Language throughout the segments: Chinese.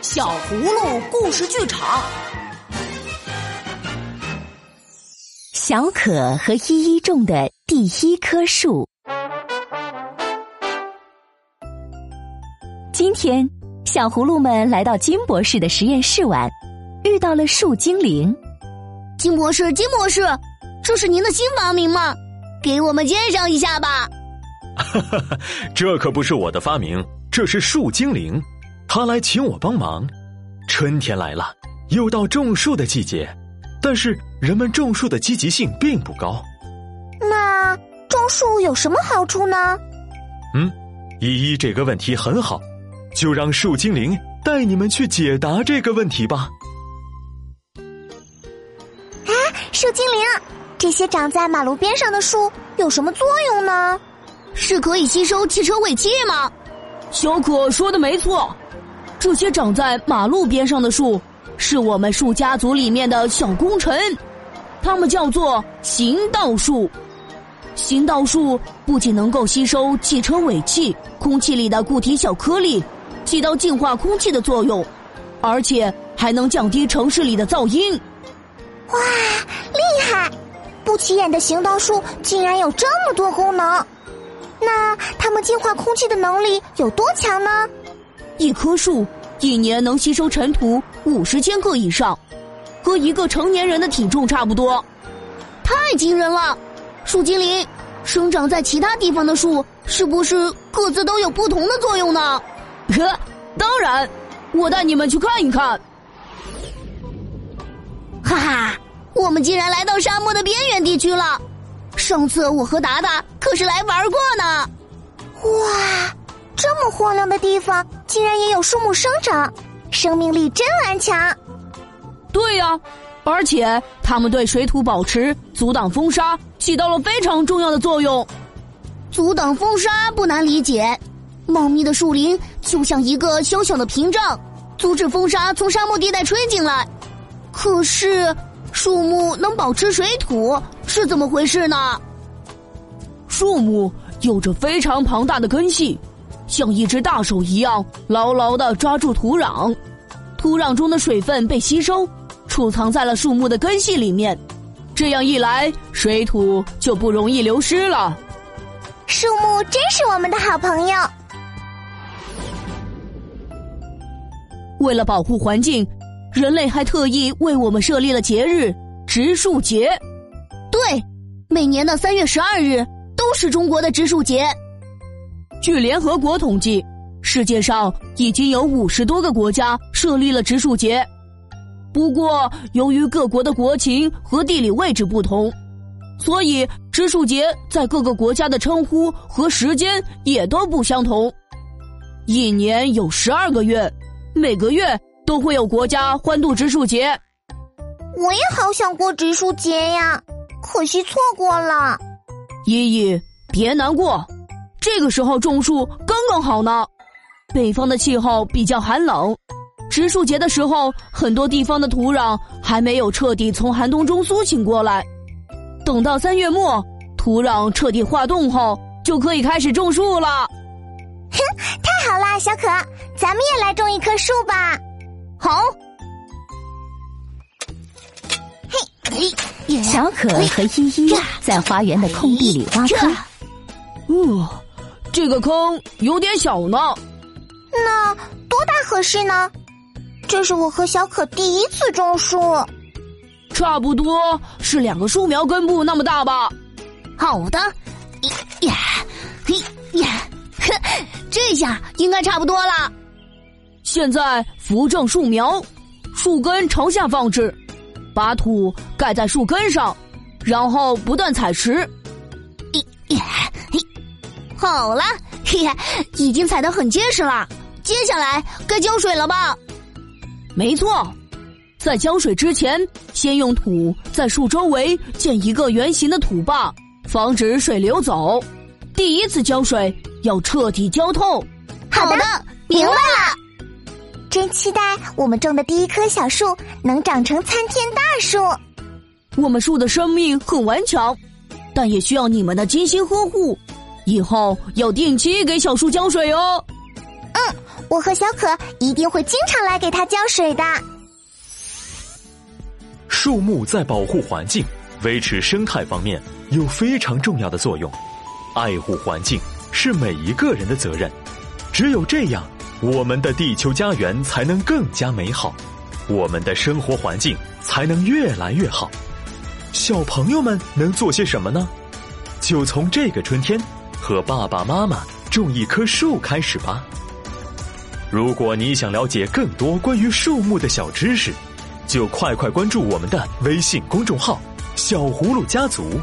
小葫芦故事剧场，小可和依依种的第一棵树。今天，小葫芦们来到金博士的实验室玩，遇到了树精灵。金博士，金博士，这是您的新发明吗？给我们介绍一下吧。哈哈哈，这可不是我的发明，这是树精灵。他来请我帮忙。春天来了，又到种树的季节，但是人们种树的积极性并不高。那种树有什么好处呢？嗯，依依这个问题很好，就让树精灵带你们去解答这个问题吧。啊，树精灵，这些长在马路边上的树有什么作用呢？是可以吸收汽车尾气吗？小可说的没错。这些长在马路边上的树，是我们树家族里面的小功臣，它们叫做行道树。行道树不仅能够吸收汽车尾气、空气里的固体小颗粒，起到净化空气的作用，而且还能降低城市里的噪音。哇，厉害！不起眼的行道树竟然有这么多功能，那它们净化空气的能力有多强呢？一棵树一年能吸收尘土五十千克以上，和一个成年人的体重差不多，太惊人了！树精灵，生长在其他地方的树是不是各自都有不同的作用呢？呵，当然，我带你们去看一看。哈哈，我们竟然来到沙漠的边缘地区了。上次我和达达可是来玩过呢。哇！这么荒凉的地方，竟然也有树木生长，生命力真顽强。对呀，而且它们对水土保持、阻挡风沙起到了非常重要的作用。阻挡风沙不难理解，茂密的树林就像一个小小的屏障，阻止风沙从沙漠地带吹进来。可是，树木能保持水土是怎么回事呢？树木有着非常庞大的根系。像一只大手一样牢牢的抓住土壤，土壤中的水分被吸收，储藏在了树木的根系里面。这样一来，水土就不容易流失了。树木真是我们的好朋友。为了保护环境，人类还特意为我们设立了节日——植树节。对，每年的三月十二日都是中国的植树节。据联合国统计，世界上已经有五十多个国家设立了植树节。不过，由于各国的国情和地理位置不同，所以植树节在各个国家的称呼和时间也都不相同。一年有十二个月，每个月都会有国家欢度植树节。我也好想过植树节呀，可惜错过了。依依，别难过。这个时候种树刚刚好呢，北方的气候比较寒冷，植树节的时候，很多地方的土壤还没有彻底从寒冬中苏醒过来。等到三月末，土壤彻底化冻后，就可以开始种树了。哼，太好啦，小可，咱们也来种一棵树吧。好。嘿，小可和依依在花园的空地里挖坑。哦。这个坑有点小呢，那多大合适呢？这是我和小可第一次种树，差不多是两个树苗根部那么大吧。好的，呀，嘿呀，呵，这下应该差不多了。现在扶正树苗，树根朝下放置，把土盖在树根上，然后不断踩实。好了，嘿嘿，已经踩得很结实了。接下来该浇水了吧？没错，在浇水之前，先用土在树周围建一个圆形的土坝，防止水流走。第一次浇水要彻底浇透。好的，明白了。真期待我们种的第一棵小树能长成参天大树。我们树的生命很顽强，但也需要你们的精心呵护。以后要定期给小树浇水哦。嗯，我和小可一定会经常来给它浇水的。树木在保护环境、维持生态方面有非常重要的作用。爱护环境是每一个人的责任。只有这样，我们的地球家园才能更加美好，我们的生活环境才能越来越好。小朋友们能做些什么呢？就从这个春天，和爸爸妈妈种一棵树开始吧。如果你想了解更多关于树木的小知识，就快快关注我们的微信公众号“小葫芦家族”，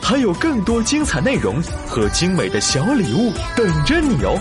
还有更多精彩内容和精美的小礼物等着你哦。